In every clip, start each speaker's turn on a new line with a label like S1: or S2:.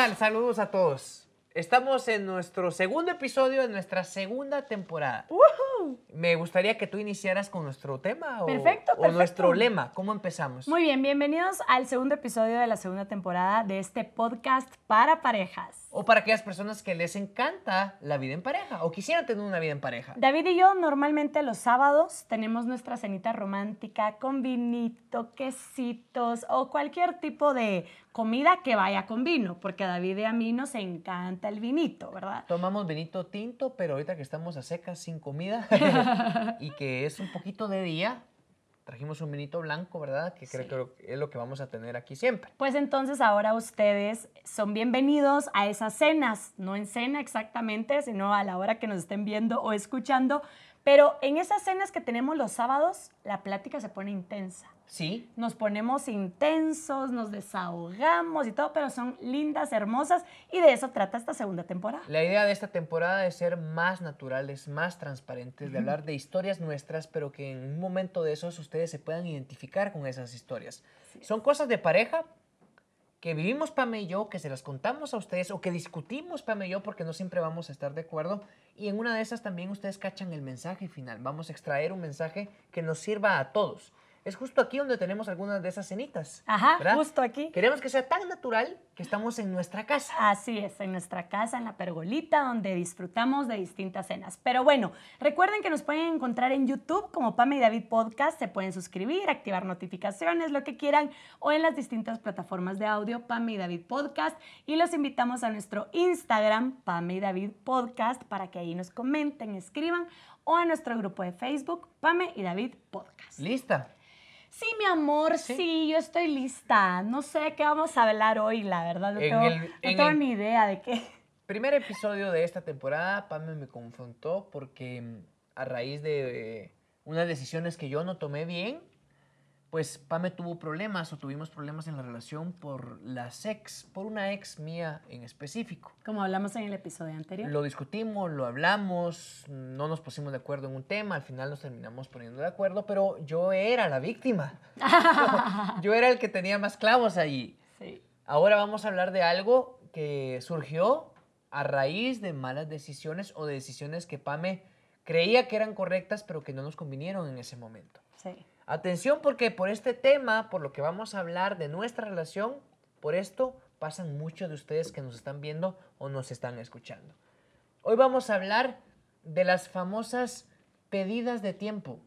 S1: Saludos a todos. Estamos en nuestro segundo episodio de nuestra segunda temporada. Me gustaría que tú iniciaras con nuestro tema o,
S2: Perfecto,
S1: o nuestro lema. ¿Cómo empezamos?
S2: Muy bien, bienvenidos al segundo episodio de la segunda temporada de este podcast para parejas.
S1: O para aquellas personas que les encanta la vida en pareja o quisieran tener una vida en pareja.
S2: David y yo normalmente los sábados tenemos nuestra cenita romántica con vinito, quesitos o cualquier tipo de comida que vaya con vino, porque a David y a mí nos encanta el vinito, ¿verdad?
S1: Tomamos vinito tinto, pero ahorita que estamos a secas sin comida y que es un poquito de día, trajimos un vinito blanco, ¿verdad? Que creo que es lo que vamos a tener aquí siempre.
S2: Pues entonces ahora ustedes son bienvenidos a esas cenas, no en cena exactamente, sino a la hora que nos estén viendo o escuchando. Pero en esas cenas que tenemos los sábados, la plática se pone intensa.
S1: Sí,
S2: Nos ponemos intensos, nos desahogamos y todo, pero son lindas, hermosas y de eso trata esta segunda temporada.
S1: La idea de esta temporada es ser más naturales, más transparentes, de hablar de historias nuestras, pero que en un momento de esos ustedes se puedan identificar con esas historias. Son cosas de pareja que vivimos Pame y yo, que se las contamos a ustedes o que discutimos Pame y yo porque no siempre vamos a estar de acuerdo. Y en una de esas también ustedes cachan el mensaje final. Vamos a extraer un mensaje que nos sirva a todos. Es justo aquí donde tenemos algunas de esas cenitas.
S2: Ajá,
S1: ¿verdad?
S2: justo aquí.
S1: Queremos que sea tan natural que estamos en nuestra casa.
S2: Así es, en nuestra casa, en la pergolita, donde disfrutamos de distintas cenas. Pero bueno, recuerden que nos pueden encontrar en YouTube como Pame y David Podcast. Se pueden suscribir, activar notificaciones, lo que quieran, o en las distintas plataformas de audio Pame y David Podcast. Y los invitamos a nuestro Instagram, Pame y David Podcast, para que ahí nos comenten, escriban, o a nuestro grupo de Facebook, Pame y David Podcast.
S1: ¿Lista?
S2: Sí, mi amor,
S1: Sí.
S2: sí, yo estoy lista. No sé de qué vamos a hablar hoy, la verdad. No
S1: En
S2: tengo,
S1: el-
S2: no
S1: en
S2: tengo
S1: el-
S2: ni idea de qué.
S1: Primer episodio de esta temporada, Pame me confrontó porque mm, a raíz de eh, unas decisiones que yo no tomé bien, pues Pame tuvo problemas o tuvimos problemas en la relación por las ex, por una ex mía en específico.
S2: Como hablamos en el episodio anterior.
S1: Lo discutimos, lo hablamos, no nos pusimos de acuerdo en un tema, al final nos terminamos poniendo de acuerdo, pero yo era la víctima. yo era el que tenía más clavos allí.
S2: Sí.
S1: Ahora vamos a hablar de algo que surgió a raíz de malas decisiones o de decisiones que Pame creía que eran correctas pero que no nos convinieron en ese momento.
S2: Sí.
S1: Atención porque por este tema, por lo que vamos a hablar de nuestra relación, por esto pasan muchos de ustedes que nos están viendo o nos están escuchando. Hoy vamos a hablar de las famosas pedidas de tiempo.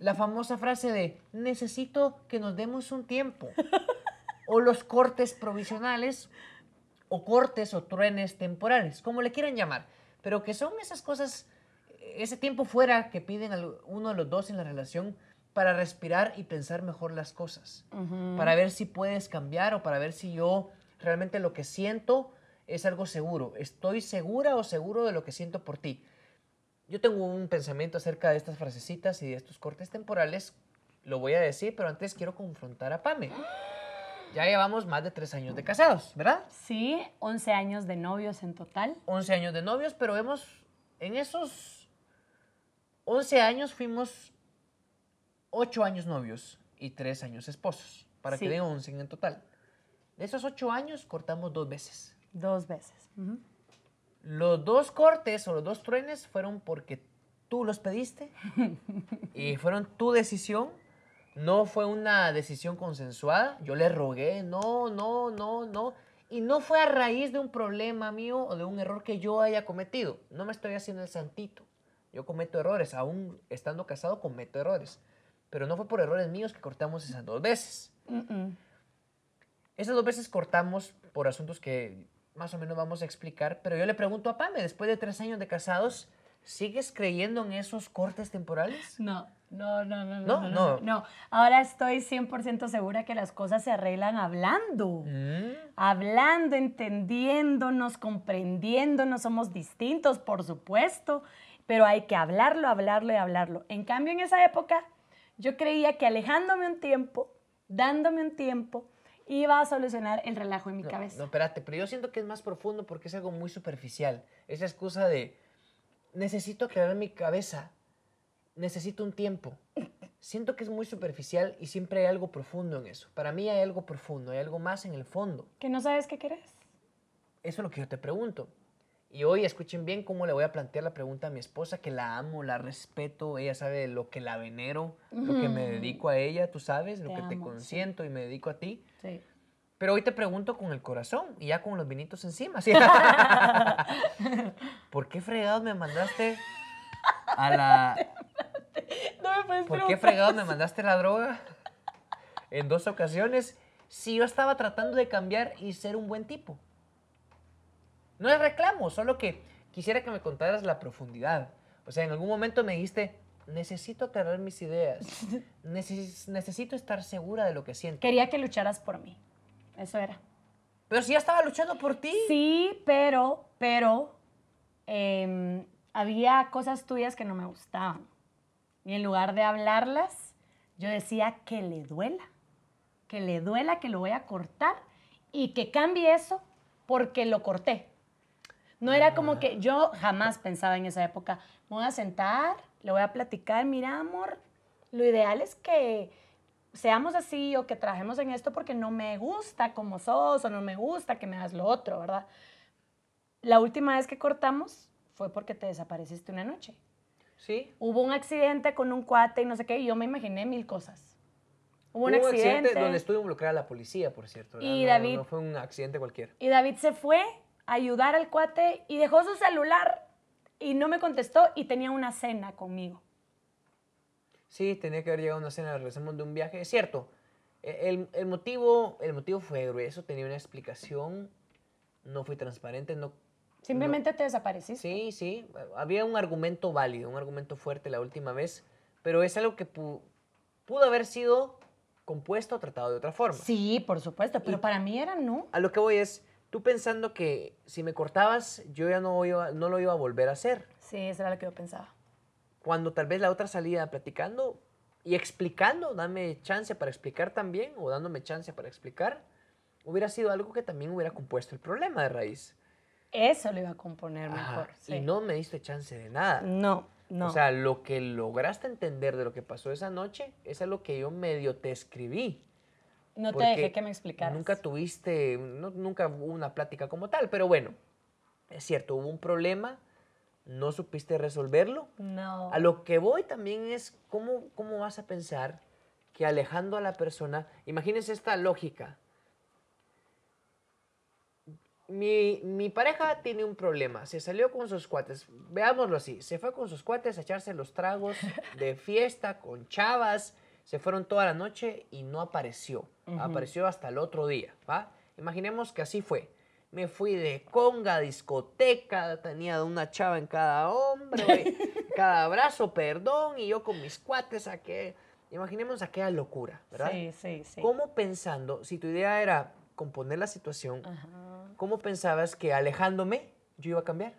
S1: La famosa frase de necesito que nos demos un tiempo. O los cortes provisionales o cortes o truenes temporales, como le quieran llamar. Pero que son esas cosas, ese tiempo fuera que piden uno de los dos en la relación para respirar y pensar mejor las cosas para ver si puedes cambiar o para ver si yo realmente lo que siento es algo seguro. ¿Estoy segura o seguro de lo que siento por ti? Yo tengo un pensamiento acerca de estas frasecitas y de estos cortes temporales. Lo voy a decir, pero antes quiero confrontar a Pame. Ya llevamos más de tres años de casados, ¿verdad?
S2: Sí, 11 años de novios en total.
S1: 11 años de novios, pero hemos, en esos 11 años fuimos 8 años novios y 3 años esposos, para que den 11 en total. De esos 8 años cortamos dos veces.
S2: Dos veces.
S1: Los dos cortes o los dos truenes fueron porque tú los pediste y fueron tu decisión. No fue una decisión consensuada. Yo le rogué, no, no, no, no. Y no fue a raíz de un problema mío o de un error que yo haya cometido. No me estoy haciendo el santito. Yo cometo errores, aún estando casado cometo errores. Pero no fue por errores míos que cortamos esas dos veces. Esas dos veces cortamos por asuntos que más o menos vamos a explicar, pero yo le pregunto a Pame, después de tres años de casados, ¿sigues creyendo en esos cortes temporales?
S2: No, no, no, no,
S1: No,
S2: no, no,
S1: no.
S2: no, no. Ahora estoy 100% segura que las cosas se arreglan hablando.
S1: Mm,
S2: Hablando, entendiéndonos, comprendiéndonos, somos distintos, por supuesto, pero hay que hablarlo, hablarlo y hablarlo. En cambio, en esa época, yo creía que alejándome un tiempo, dándome un tiempo, iba a solucionar el relajo en mi
S1: no,
S2: cabeza.
S1: no, espérate, pero yo siento que es más profundo porque es algo muy superficial. Esa excusa de, necesito aclarar mi cabeza, necesito un tiempo. Siento que es muy superficial y siempre hay algo profundo en eso. Para mí hay algo profundo, hay algo más en el fondo.
S2: ¿Que no sabes qué querés?
S1: Eso es lo que yo te pregunto. Y hoy escuchen bien cómo le voy a plantear la pregunta a mi esposa, que la amo, la respeto, ella sabe lo que la venero, lo que me dedico a ella, tú sabes, lo que te
S2: sí.
S1: consiento y me dedico a ti.
S2: Sí.
S1: Pero hoy te pregunto con el corazón y ya con los vinitos encima. ¿sí? ¿Por qué fregados me mandaste a la...
S2: No me puedes
S1: ¿Por qué fregados me mandaste la droga en dos ocasiones si yo estaba tratando de cambiar y ser un buen tipo? No es reclamo, solo que quisiera que me contaras la profundidad. O sea, en algún momento me dijiste, necesito aclarar mis ideas, neces- necesito estar segura de lo que siento.
S2: Quería que lucharas por mí. Eso era.
S1: Pero si ya estaba luchando por ti.
S2: Sí, pero, pero em, había cosas tuyas que no me gustaban. Y en lugar de hablarlas, yo decía que le duela, que le duela, que lo voy a cortar y que cambie eso porque lo corté. No era como que yo jamás pensaba en esa época, me voy a sentar, le voy a platicar, mira amor, lo ideal es que seamos así o que trabajemos en esto porque no me gusta como sos o no me gusta que me hagas lo otro, ¿verdad? La última vez que cortamos fue porque te desapareciste una noche.
S1: Sí.
S2: Hubo un accidente con un cuate y no sé qué, y yo me imaginé mil cosas. Hubo un accidente,
S1: donde estuvo involucrada la policía, por cierto. ¿verdad?
S2: Y
S1: No-
S2: David-
S1: No fue un accidente cualquiera.
S2: y David se fue ayudar al cuate y dejó su celular y no me contestó y tenía una cena conmigo.
S1: Sí, tenía que haber llegado a una cena, regresamos de un viaje. Es cierto, e- el, el motivo, el motivo fue grueso, tenía una explicación, no fui transparente, no...
S2: Simplemente te desapareciste.
S1: Sí, sí, había un argumento válido, un argumento fuerte la última vez, pero es algo que pu- pudo haber sido compuesto o tratado de otra forma.
S2: Sí, por supuesto, pero
S1: Y-
S2: para mí era no.
S1: A lo que voy es, tú pensando que si me cortabas, yo ya no, iba, no lo iba a volver a hacer.
S2: Sí, eso era lo que yo pensaba.
S1: cuando tal vez la otra salía platicando y explicando, dame chance para explicar también, o dándome chance para explicar, hubiera sido algo que también hubiera compuesto el problema de raíz.
S2: Eso lo iba a componer mejor. sí.
S1: Y no me diste chance de nada.
S2: No, no.
S1: O sea, lo que lograste entender de lo que pasó esa noche es algo que yo medio te escribí.
S2: No te dejé que me explicaras.
S1: Nunca tuviste, no- nunca hubo una plática como tal, pero bueno, es cierto, hubo un problema, no supiste resolverlo.
S2: No.
S1: A lo que voy también es cómo, cómo vas a pensar que alejando a la persona, imagínense esta lógica. Mi, mi pareja tiene un problema, se salió con sus cuates, veámoslo así, se fue con sus cuates a echarse los tragos de fiesta con chavas, se fueron toda la noche y no apareció, apareció hasta el otro día, ¿va? Imaginemos que así fue. Me fui de conga, discoteca, tenía una chava en cada hombro, cada brazo, perdón, y yo con mis cuates saqué. Imaginemos aquella locura, ¿verdad?
S2: Sí, sí, sí.
S1: ¿Cómo pensando, si tu idea era componer la situación,
S2: Ajá.
S1: cómo pensabas que alejándome yo iba a cambiar?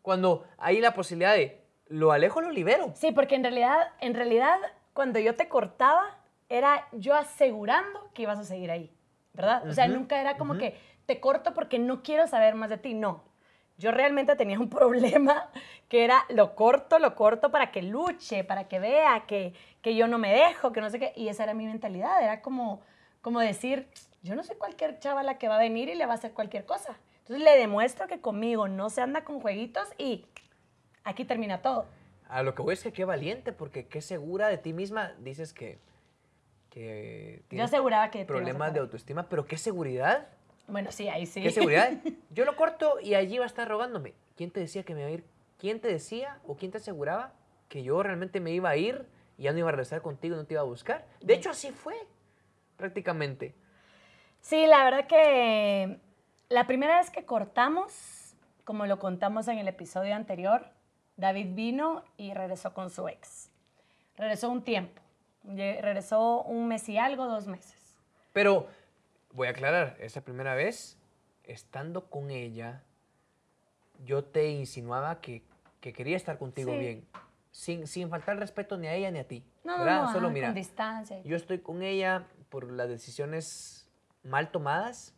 S1: Cuando hay la posibilidad de lo alejo, lo libero.
S2: Sí, porque en realidad, en realidad, cuando yo te cortaba, era yo asegurando que ibas a seguir ahí, ¿verdad? O sea, nunca era como que te corto porque no quiero saber más de ti, no. Yo realmente tenía un problema que era lo corto, lo corto para que luche, para que vea que, que yo no me dejo, que no sé qué. Y esa era mi mentalidad, era como, como decir, yo no soy cualquier chavala que va a venir y le va a hacer cualquier cosa. Entonces le demuestro que conmigo no se anda con jueguitos y aquí termina todo.
S1: A lo que voy es que qué valiente, porque qué segura de ti misma dices que, que
S2: Yo aseguraba que...
S1: problemas de autoestima, pero qué seguridad,
S2: Bueno, sí, ahí sí.
S1: qué seguridad. Yo lo corto y allí va a estar rogándome. ¿Quién te decía que me iba a ir? ¿Quién te decía o quién te aseguraba que yo realmente me iba a ir y ya no iba a regresar contigo y no te iba a buscar? De hecho, así fue, prácticamente.
S2: Sí, la verdad que la primera vez que cortamos, como lo contamos en el episodio anterior, David vino y regresó con su ex. Regresó un tiempo. Regresó un mes y algo, dos meses.
S1: Pero voy a aclarar, esa primera vez, estando con ella, yo te insinuaba que, que quería estar contigo
S2: Sí.
S1: bien, sin, sin faltar respeto ni a ella ni a ti.
S2: No,
S1: ¿verdad?
S2: no,
S1: Solo
S2: ajá,
S1: mira,
S2: con distancia.
S1: yo estoy con ella por las decisiones mal tomadas,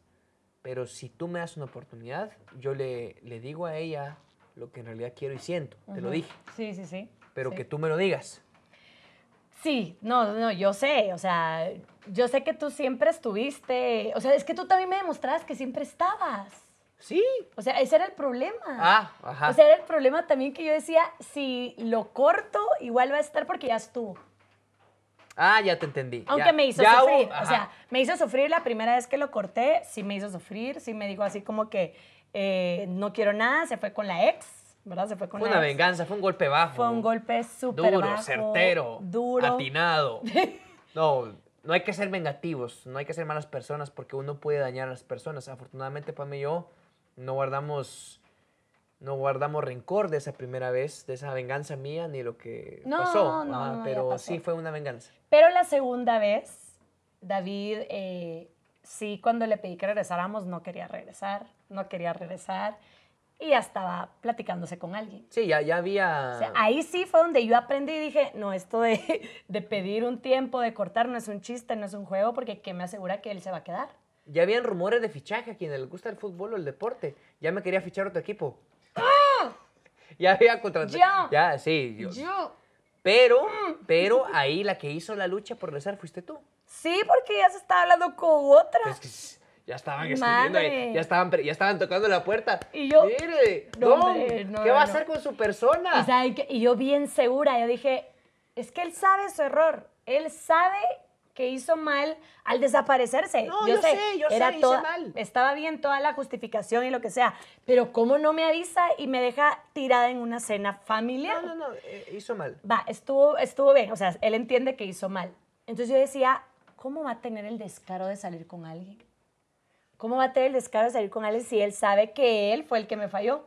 S1: pero si tú me das una oportunidad, yo le, le digo a ella lo que en realidad quiero y siento, te lo dije,
S2: Sí, sí, sí.
S1: pero
S2: sí.
S1: que tú me lo digas.
S2: Sí, no, no, yo sé, o sea, yo sé que tú siempre estuviste, o sea, es que tú también me demostrabas que siempre estabas.
S1: Sí.
S2: O sea, ese era el problema.
S1: Ah, ajá.
S2: O sea, era el problema también que yo decía, si lo corto, igual va a estar porque ya estuvo.
S1: Ah, ya te entendí.
S2: Aunque
S1: Ya-
S2: me hizo
S1: ya
S2: sufrir. O sea, me hizo sufrir la primera vez que lo corté, sí me hizo sufrir, sí me dijo así como que eh, no quiero nada, se fue con la ex, ¿verdad? Se fue con
S1: fue
S2: la
S1: una
S2: ex.
S1: venganza, fue un golpe bajo.
S2: Fue un golpe súper
S1: Duro,
S2: bajo,
S1: certero,
S2: duro.
S1: atinado. No, no hay que ser vengativos, no hay que ser malas personas porque uno puede dañar a las personas. Afortunadamente, Pam y yo no guardamos, no guardamos rencor de esa primera vez, de esa venganza mía, ni lo que
S2: No,
S1: pasó.
S2: no, no,
S1: pero
S2: pasó.
S1: sí fue una venganza.
S2: Pero la segunda vez, David, eh, sí, cuando le pedí que regresáramos, no quería regresar, no quería regresar. Y ya estaba platicándose con alguien.
S1: Sí, ya, ya había...
S2: O sea, ahí sí fue donde yo aprendí y dije, no, esto de, de pedir un tiempo, de cortar, no es un chiste, no es un juego, porque ¿qué me asegura que él se va a quedar?
S1: Ya habían rumores de fichaje a quienes les gusta el fútbol o el deporte. Ya me quería fichar otro equipo. Ya había contratado.
S2: ¡Ah! Yo.
S1: Ya, sí. yo-
S2: Yo.
S1: Pero,
S2: Mm.
S1: pero ahí la que hizo la lucha por regresar fuiste tú.
S2: Sí, porque ya se estaba hablando con otra.
S1: Es que ya estaban escribiendo, ahí, ya estaban, ya estaban tocando la puerta.
S2: Y yo-
S1: Mire,
S2: No,
S1: no,
S2: hombre, no,
S1: ¿qué va a
S2: no.
S1: hacer con su persona?
S2: Y, ¿saben qué? Y yo bien segura, yo dije, es que él sabe su error, él sabe que hizo mal al desaparecerse.
S1: No, yo sé, yo sé, hice
S2: toda-
S1: mal.
S2: Estaba bien toda la justificación y lo que sea, pero ¿cómo no me avisa y me deja tirada en una cena familiar?
S1: No, no, no, eh, hizo mal.
S2: Va, estuvo, estuvo bien, o sea, él entiende que hizo mal. Entonces yo decía, ¿cómo va a tener el descaro de salir con alguien? ¿Cómo va a tener el descaro de salir con alguien si él sabe que él fue el que me falló?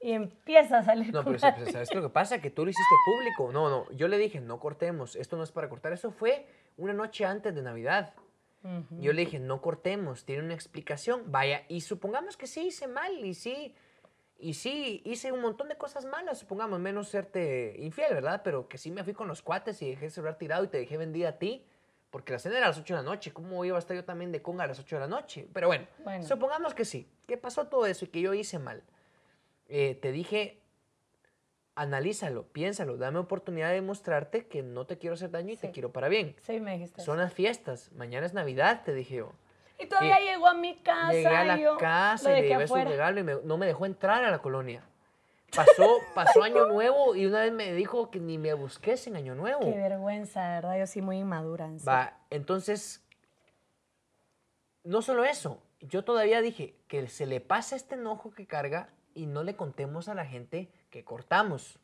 S2: Y empieza a salir
S1: No,
S2: con
S1: pero pues, ¿sabes lo que pasa? Que tú lo hiciste público. No, no, yo le dije, no cortemos, esto no es para cortar. Eso fue una noche antes de Navidad.
S2: Ujú.
S1: Yo le dije, no cortemos, tiene una explicación. Vaya, y supongamos que sí hice mal, y sí, y sí hice un montón de cosas malas, supongamos, menos serte infiel, ¿verdad? Pero que sí me fui con los cuates y dejé el celular tirado y te dejé vendida a ti, porque la cena era a las 8 de la noche. ¿Cómo iba a estar yo también de conga a las 8 de la noche? Pero bueno,
S2: Bueno.
S1: supongamos que sí, que pasó todo eso y que yo hice mal. Eh, te dije, analízalo, piénsalo, dame oportunidad de demostrarte que no te quiero hacer daño y te
S2: Sí.
S1: quiero para bien.
S2: Sí, me dijiste.
S1: Son las fiestas, mañana es Navidad, te dije yo.
S2: Y todavía
S1: y-
S2: llegó a mi casa.
S1: Llegué a la
S2: y yo
S1: casa y le llevé su regalo y me- no me dejó entrar a la colonia. Pasó, pasó Año Nuevo y una vez me dijo que ni me busques en Año Nuevo.
S2: Qué vergüenza, de ¿verdad? Yo sí muy inmadura. En.
S1: Va, entonces, no solo eso, yo todavía dije que se le pasa este enojo que carga y no le contemos a la gente que cortamos.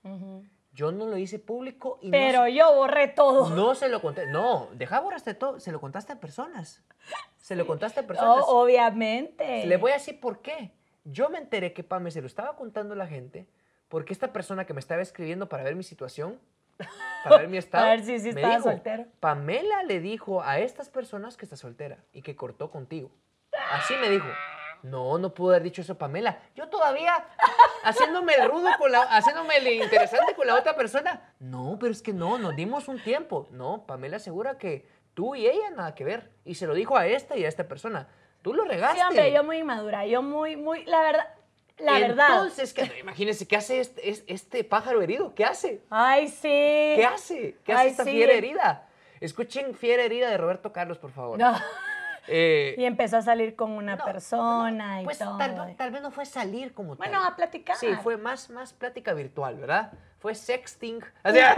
S1: Yo no lo hice público y
S2: Pero yo borré todo.
S1: no, se lo conté. No, deja borraste todo, se lo contaste a personas. Se lo contaste a personas.
S2: Oh, obviamente.
S1: Le voy a decir por qué. Yo me enteré que Pame se lo estaba contando a la gente porque esta persona que me estaba escribiendo para ver mi situación, para ver mi estado,
S2: ver si sí
S1: me
S2: estaba
S1: dijo,
S2: soltero.
S1: Pamela le dijo a estas personas que está soltera y que cortó contigo. Así me dijo. No, no pudo haber dicho eso Pamela. Yo todavía haciéndome el rudo con la, haciéndome el interesante con la otra persona. No, pero es que no, nos dimos un tiempo. No, Pamela asegura que tú y ella nada que ver. Y se lo dijo a esta y a esta persona. Tú lo regaste.
S2: Sí, hombre, yo muy inmadura. Yo muy, muy. La verdad. La verdad.
S1: Entonces, que, imagínense, ¿qué hace este, es- este pájaro herido? ¿Qué hace?
S2: Ay, sí.
S1: ¿Qué hace? ¿Qué hace
S2: Ay,
S1: esta
S2: sí.
S1: fiera herida? Escuchen Fiera herida de Roberto Carlos, por favor.
S2: No.
S1: Eh,
S2: Y empezó a salir con una
S1: no,
S2: persona y
S1: pues
S2: todo.
S1: tal, tal vez no fue salir como tal.
S2: Bueno, a platicar.
S1: Sí, fue más, más plática virtual, ¿verdad? Fue sexting. O sea,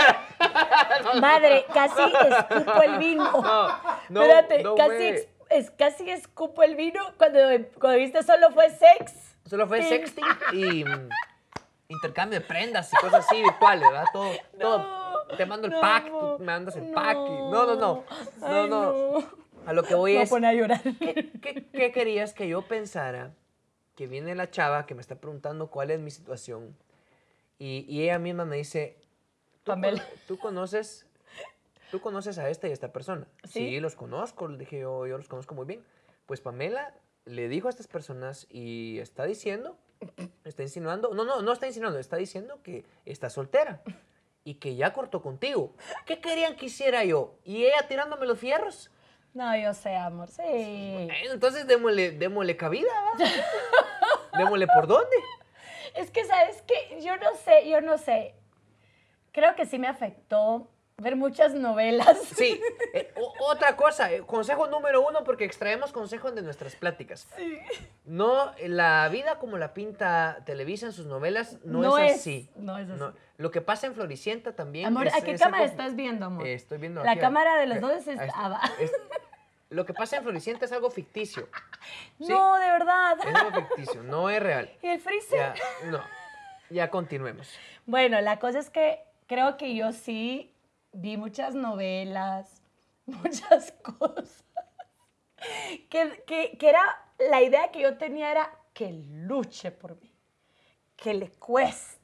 S2: Madre, casi escupo el vino.
S1: no, no,
S2: Espérate, casi, es, casi escupo el vino cuando, cuando viste solo fue sex.
S1: Solo fue
S2: Sí.
S1: sexting y mm, intercambio de prendas y cosas así virtuales, ¿verdad? Todo, todo. Te mando el
S2: no,
S1: pack, tú me mandas el pack. y- no, no, no. No,
S2: Ay,
S1: no. A lo que voy
S2: Me a
S1: es.
S2: poner a llorar.
S1: ¿Qué, qué- qué querías que yo pensara? Que viene la chava que me está preguntando cuál es mi situación. Y, y ella misma me dice, ¿tú, con-
S2: Pamela.
S1: tú conoces, ¿tú conoces a esta y a esta persona?
S2: ¿Sí?
S1: los conozco, le dije yo, yo los conozco muy bien. Pues Pamela le dijo a estas personas y está diciendo, está insinuando, no, no, no está insinuando, está diciendo que está soltera y que ya cortó contigo. ¿Qué querían que hiciera yo? ¿Y ella tirándome los fierros?
S2: No, yo sé, amor, sí.
S1: Entonces démosle, démosle cabida, démosle por dónde.
S2: Es que, ¿sabes qué? Yo no sé, yo no sé. Creo que sí me afectó Ver muchas novelas.
S1: Sí, eh, otra cosa, eh, consejo número uno, porque extraemos consejos de nuestras pláticas. No, la vida como la pinta Televisa en sus novelas no,
S2: No
S1: es
S2: es-
S1: así.
S2: no es así.
S1: Lo que pasa en Floricienta también.
S2: Amor,
S1: es-
S2: ¿a qué
S1: es
S2: cámara
S1: algo-
S2: estás viendo, amor?
S1: Eh, estoy viendo
S2: La
S1: aquí,
S2: cámara de los dos es.
S1: Es- lo que pasa en Floricienta es algo ficticio. ¿sí?
S2: No, de verdad.
S1: Es algo ficticio, no es real.
S2: ¿Y el freezer?
S1: Ya, no. Ya continuemos.
S2: Bueno, la cosa es que creo que yo sí vi muchas novelas, muchas cosas. Que, que- que era, la idea que yo tenía era que luche por mí, que le cueste,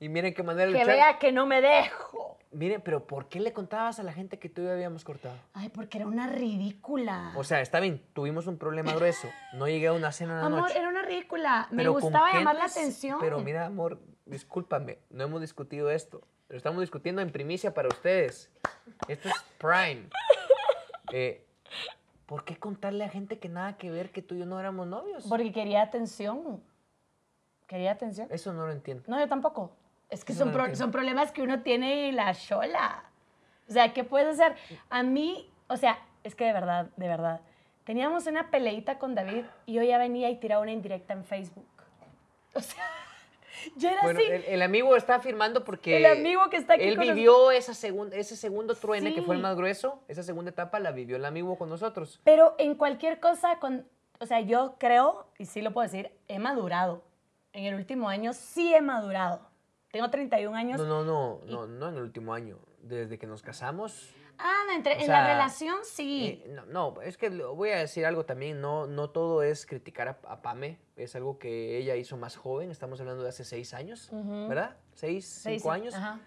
S1: Y miren qué manera de
S2: que vea que no me dejo.
S1: Miren, pero ¿por qué le contabas a la gente que tú y yo habíamos cortado?
S2: Ay, porque era una ridícula.
S1: O sea, está bien, tuvimos un problema grueso. No llegué a una cena en la
S2: Amor,
S1: noche.
S2: era una ridícula. Me
S1: Pero ¿con
S2: gustaba llamar la atención.
S1: Pero mira, amor, discúlpame, no hemos discutido esto. Lo estamos discutiendo en primicia para ustedes. Esto es Prime. Eh, ¿Por qué contarle a gente que nada que ver que tú y yo no éramos novios?
S2: Porque quería atención. Quería atención.
S1: Eso no lo entiendo.
S2: No, yo tampoco. Es que
S1: Eso
S2: son,
S1: no
S2: pro- son problemas que uno tiene en la chola. O sea, ¿qué puedes hacer? A mí, o sea, es que de verdad, de verdad. Teníamos una peleita con David y yo ya venía y tiraba una indirecta en Facebook. O sea,
S1: Bueno,
S2: así.
S1: el, el amigo está afirmando porque
S2: El amigo que está aquí
S1: él
S2: con
S1: vivió esa segun- ese segundo truene que fue el
S2: Sí.
S1: más grueso. Esa segunda etapa la vivió el amigo con nosotros.
S2: Pero en cualquier cosa, con, o sea, yo creo, y sí lo puedo decir, he madurado. En el último año sí he madurado. Tengo 31 años.
S1: No, no, no, no, no en el último año. Desde que nos casamos,
S2: Ah, no, entre- en
S1: sea,
S2: la relación sí.
S1: Eh, no, no, es que voy a decir algo también, no, no todo es criticar a, a Pame, es algo que ella hizo más joven, estamos hablando de hace seis años. ¿verdad? Seis, cinco
S2: sí,
S1: años.
S2: ajá.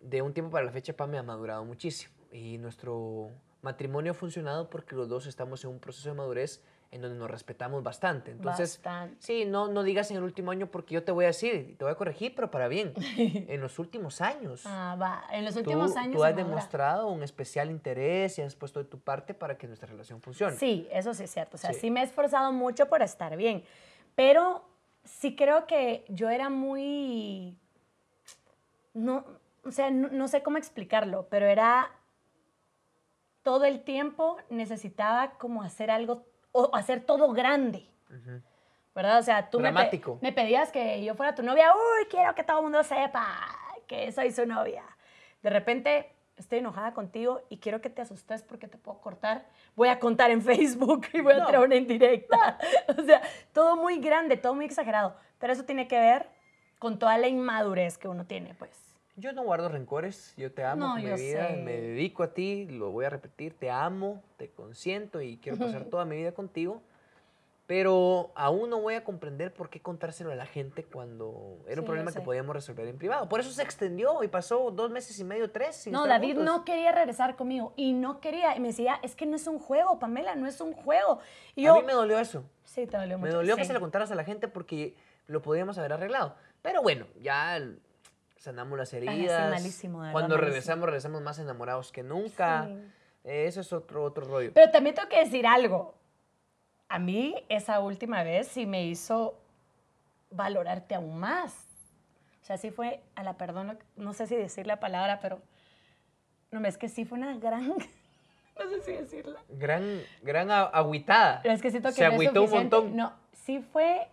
S1: De un tiempo para la fecha Pame ha madurado muchísimo y nuestro matrimonio ha funcionado porque los dos estamos en un proceso de madurez en donde nos respetamos bastante. Entonces,
S2: Bastante.
S1: sí, no, no digas en el último año porque yo te voy a decir, te voy a corregir, pero para bien. en los últimos años.
S2: Ah, va. En los
S1: Tú,
S2: últimos años.
S1: tú has demostrado un especial interés y has puesto de tu parte para que nuestra relación funcione.
S2: Sí, eso sí es cierto. O sea,
S1: Sí.
S2: sí. me he esforzado mucho por estar bien. Pero sí creo que yo era muy. No, o sea, no, no sé cómo explicarlo, pero era. Todo el tiempo necesitaba como hacer algo, o hacer todo grande. ¿Verdad? O sea, tú me pe-. Me, pedías que yo fuera tu novia. Uy, quiero que todo el mundo sepa que soy su novia. De repente estoy enojada contigo y quiero que te asustes porque te puedo cortar. Voy a contar en Facebook y voy a
S1: No.
S2: tirar una indirecta. O sea, todo muy grande, todo muy exagerado. Pero eso tiene que ver con toda la inmadurez que uno tiene, pues.
S1: Yo no guardo rencores, yo te amo
S2: No,
S1: con mi vida,
S2: sé.
S1: me dedico a ti, lo voy a repetir, te amo, te consiento y quiero pasar toda mi vida contigo. Pero aún no voy a comprender por qué contárselo a la gente cuando era
S2: Sí,
S1: un problema que podíamos resolver en privado. Por eso se extendió y pasó dos meses y medio, tres. sin
S2: No, David
S1: juntos.
S2: no quería regresar conmigo y no quería. Y me decía, es que no es un juego, Pamela, no es un juego. Y
S1: A
S2: yo,
S1: mí me dolió eso.
S2: sí, te dolió mucho.
S1: Me dolió que
S2: sí.
S1: se lo contaras a la gente porque lo podíamos haber arreglado. Pero bueno, ya sanamos las heridas.
S2: malísimo,
S1: Cuando
S2: malísimo.
S1: regresamos, regresamos más enamorados que nunca.
S2: Sí.
S1: Eh, Eso es otro, otro rollo.
S2: Pero también tengo que decir algo. A mí esa última vez sí me hizo valorarte aún más. O sea, sí fue, a la perdón, no sé si decir la palabra, pero no, es que sí fue una gran, no sé si decirla.
S1: Gran, gran agüitada.
S2: Pero es que siento que
S1: Se
S2: no es
S1: agüitó un montón.
S2: No, sí fue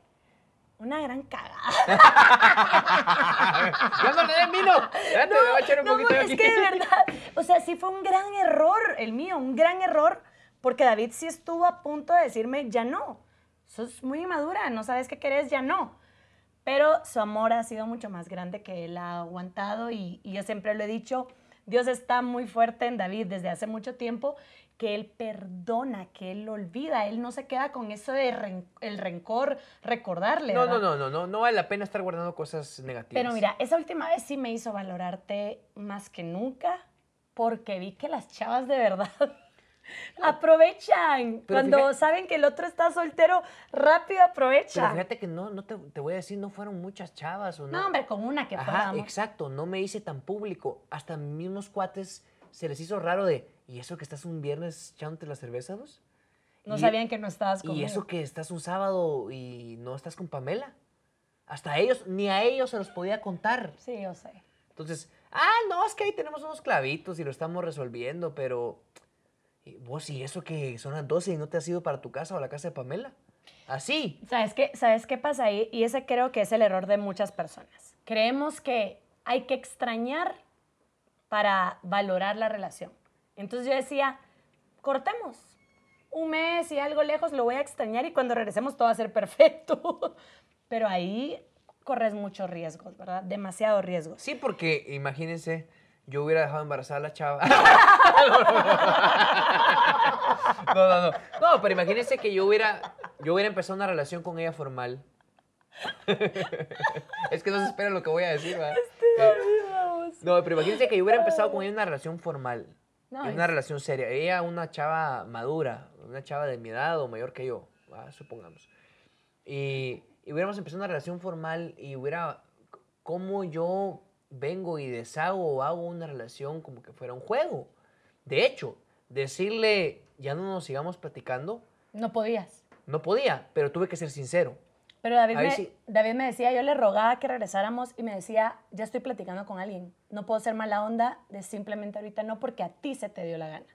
S2: una gran cagada.
S1: ¡Ya no le den vino! Espérate, le voy a echar un
S2: No,
S1: poquito
S2: amor,
S1: aquí.
S2: es que de verdad, o sea, sí fue un gran error el mío, un gran error, porque David sí estuvo a punto de decirme, ya no, sos muy inmadura, no sabes qué querés, ya no. Pero su amor ha sido mucho más grande que él ha aguantado y, y yo siempre lo he dicho, Dios está muy fuerte en David desde hace mucho tiempo, que él perdona, que él lo olvida, él no se queda con eso de ren- el rencor, recordarle.
S1: No, no,
S2: ¿verdad?
S1: no, no, no, no vale la pena estar guardando cosas negativas.
S2: Pero mira, esa última vez sí me hizo valorarte más que nunca porque vi que las chavas de verdad aprovechan.
S1: Pero
S2: Cuando
S1: fíjate-
S2: saben que el otro está soltero, rápido
S1: Pero
S2: aprovechan.
S1: fíjate que no, no te, te voy a decir, no fueron muchas chavas o no.
S2: No, hombre, con una que
S1: Ajá,
S2: fuéramos.
S1: exacto, no me hice tan público. Hasta mismos cuates se les hizo raro de, ¿y eso que estás un viernes echándote las cervezas? vos?"
S2: No
S1: Y-
S2: sabían que no estabas conmigo.
S1: Y eso que estás un sábado y no estás con Pamela. Hasta ellos, ni a ellos se los podía contar.
S2: Sí, yo sé.
S1: Entonces, Ah, no, es que ahí tenemos unos clavitos y lo estamos resolviendo, pero... ¿y ¿Vos y eso que son las 12 y no te has ido para tu casa o a la casa de Pamela? Así.
S2: ¿Sabes qué, ¿Sabes qué pasa ahí? Y ese creo que es el error de muchas personas. Creemos que hay que extrañar para valorar la relación. Entonces yo decía, cortemos. Un mes y algo lejos lo voy a extrañar y cuando regresemos todo va a ser perfecto. Pero ahí corres muchos riesgos, ¿verdad? Demasiados riesgos.
S1: Sí, porque imagínense, yo hubiera dejado embarazada a la chava. no, no, no. No, pero imagínense que yo hubiera, yo hubiera empezado una relación con ella formal. es que no se espera lo que voy a decir, ¿verdad? No, pero imagínense que yo hubiera empezado con ella una relación formal.
S2: No,
S1: en
S2: es-
S1: una relación seria. Ella, una chava madura, una chava de mi edad o mayor que yo, ¿va? supongamos. Y, y hubiéramos empezado una relación formal y hubiera. como yo vengo y deshago o hago una relación como que fuera un juego. De hecho, decirle, ya no nos sigamos platicando,
S2: No podías.
S1: no podía, pero tuve que ser sincero.
S2: Pero David me,
S1: sí.
S2: David me decía, yo le rogaba que regresáramos y me decía, ya estoy platicando con alguien. No puedo ser mala onda de simplemente ahorita no porque a ti se te dio la gana.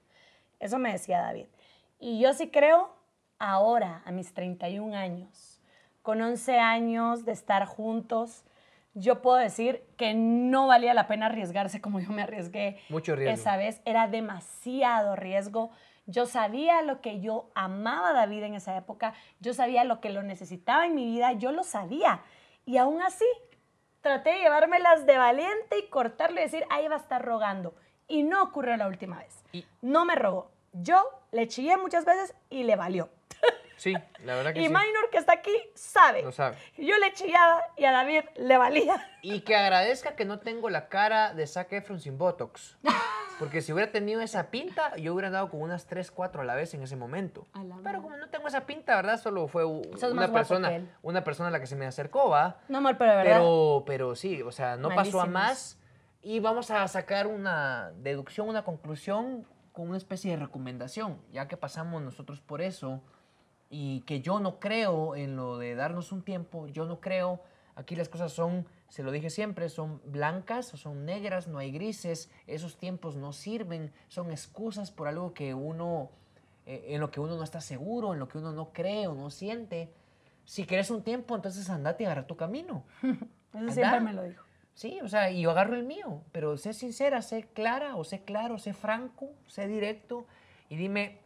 S2: Eso me decía David. Y yo sí creo, ahora, a mis 31 años, con 11 años de estar juntos, yo puedo decir que no valía la pena arriesgarse como yo me arriesgué.
S1: Mucho riesgo.
S2: Esa vez era demasiado riesgo. Yo sabía lo que yo amaba a David en esa época, yo sabía lo que lo necesitaba en mi vida, yo lo sabía. Y aún así, traté de llevármelas de valiente y cortarlo y decir, ahí va a estar rogando. Y no ocurrió la última vez.
S1: Y-
S2: No me rogó. Yo le chillé muchas veces y le valió.
S1: Sí, la verdad que
S2: Y
S1: sí.
S2: Minor, que está aquí, sabe.
S1: Lo sabe.
S2: Yo le chillaba y a David le valía.
S1: Y que agradezca que no tengo la cara de Zac Efron sin Botox. Porque si hubiera tenido esa pinta, yo hubiera andado con unas 3, 4 a la vez en ese momento. Pero como no tengo esa pinta, ¿verdad? Solo fue una persona, una persona a la que se me acercó, ¿va?
S2: No, amor, pero verdad.
S1: Pero, pero sí, o sea, no pasó a más. Y vamos a sacar una deducción, una conclusión con una especie de recomendación, ya que pasamos nosotros por eso y que yo no creo en lo de darnos un tiempo, yo no creo, aquí las cosas son, se lo dije siempre, son blancas o son negras, no hay grises, esos tiempos no sirven, son excusas por algo que uno, eh, en lo que uno no está seguro, en lo que uno no cree o no siente. Si quieres un tiempo, entonces andate y agarra tu camino.
S2: Eso siempre me lo dijo.
S1: Sí, o sea, y yo agarro el mío, pero sé sincera, sé clara, o sé claro, sé franco, sé directo, y dime,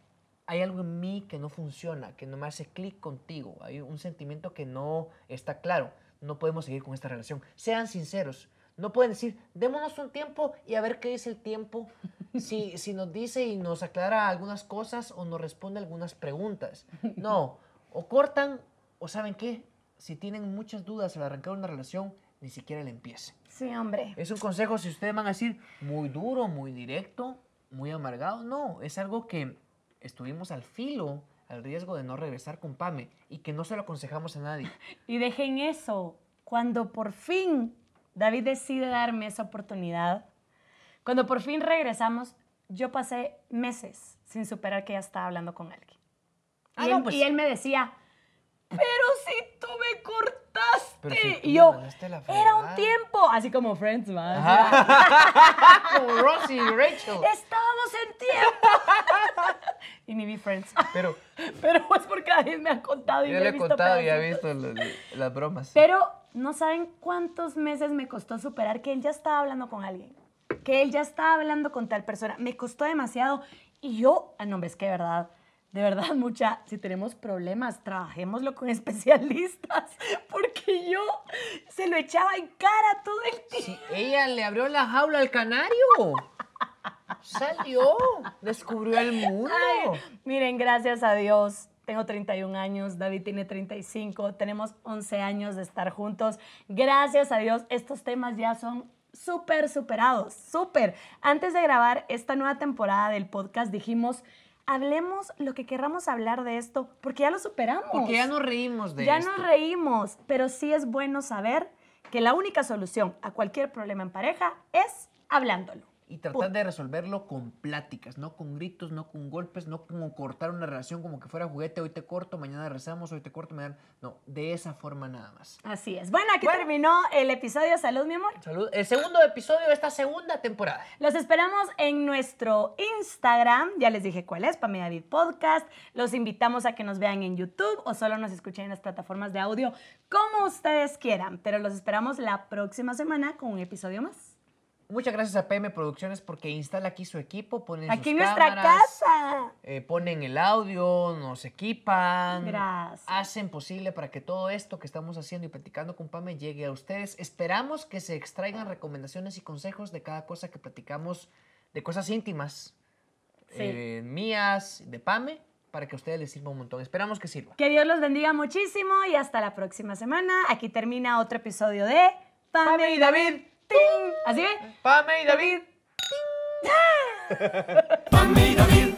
S1: hay algo en mí que no funciona, que no me hace clic contigo, hay un sentimiento que no está claro, no podemos seguir con esta relación. Sean sinceros, no pueden decir, démonos un tiempo y a ver qué dice el tiempo, si, si nos dice y nos aclara algunas cosas o nos responde algunas preguntas. No, o cortan, o saben qué, si tienen muchas dudas al arrancar una relación, ni siquiera la empiecen.
S2: Sí, hombre.
S1: Es un consejo, si ustedes van a decir muy duro, muy directo, muy amargado, no, es algo que estuvimos al filo, al riesgo de no regresar con Pame y que no se lo aconsejamos a nadie.
S2: Y dejen eso. Cuando por fin David decide darme esa oportunidad, cuando por fin regresamos, yo pasé meses sin superar que ella estaba hablando con alguien.
S1: Ah,
S2: y,
S1: no,
S2: él,
S1: pues-
S2: y él me decía, pero si tú me cortaste.
S1: Pero si tú
S2: y yo,
S1: la
S2: era un
S1: fregada".
S2: tiempo, así como Friends, ¿va?
S1: Como y Rachel.
S2: Estábamos en tiempo. y vi Friends.
S1: Pero
S2: Pero es porque David me ha contado y
S1: yo
S2: yo
S1: le he
S2: visto
S1: contado y he visto las, las bromas.
S2: Pero no saben cuántos meses me costó superar que él ya estaba hablando con alguien. Que él ya estaba hablando con tal persona. Me costó demasiado. Y yo, ah, no, ves que de verdad, de verdad, mucha, si tenemos problemas, trabajémoslo con especialistas. Porque yo se lo echaba en cara todo el tiempo.
S1: Sí, ella le abrió la jaula al canario. Salió, descubrió el mundo.
S2: Ay, miren, gracias a Dios. Tengo 31 años, David tiene 35, tenemos 11 años de estar juntos. Gracias a Dios, estos temas ya son súper superados, súper. Antes de grabar esta nueva temporada del podcast dijimos, hablemos lo que querramos hablar de esto, porque ya lo superamos.
S1: Porque ya nos reímos de
S2: Ya
S1: esto.
S2: nos reímos, pero sí es bueno saber que la única solución a cualquier problema en pareja es hablándolo.
S1: Y tratar de resolverlo con pláticas, no con gritos, no con golpes, no como cortar una relación como que fuera juguete, hoy te corto, mañana rezamos, hoy te corto, mañana... No, de esa forma nada más.
S2: Así es. Bueno, aquí
S1: Bueno.
S2: terminó el episodio. Salud, mi amor.
S1: Salud. El segundo episodio de esta segunda temporada.
S2: Los esperamos en nuestro Instagram. Ya les dije cuál es, Pamela David Podcast. Los invitamos a que nos vean en YouTube o solo nos escuchen en las plataformas de audio, como ustedes quieran. Pero los esperamos la próxima semana con un episodio más.
S1: Muchas gracias a PM Producciones porque instala aquí su equipo, ponen
S2: Aquí
S1: sus
S2: nuestra
S1: cámaras,
S2: casa.
S1: eh, ponen el audio, nos equipan.
S2: Gracias.
S1: Hacen posible para que todo esto que estamos haciendo y platicando con Pame llegue a ustedes. Esperamos que se extraigan recomendaciones y consejos de cada cosa que platicamos, de cosas íntimas,
S2: Sí.
S1: eh, mías, de Pame, para que a ustedes les sirva un montón. Esperamos que sirva.
S2: Que Dios los bendiga muchísimo y hasta la próxima semana. Aquí termina otro episodio de
S1: Pame y David.
S2: ¡Ting! ¿Así ve?
S1: Pame y David.
S3: Pame y David,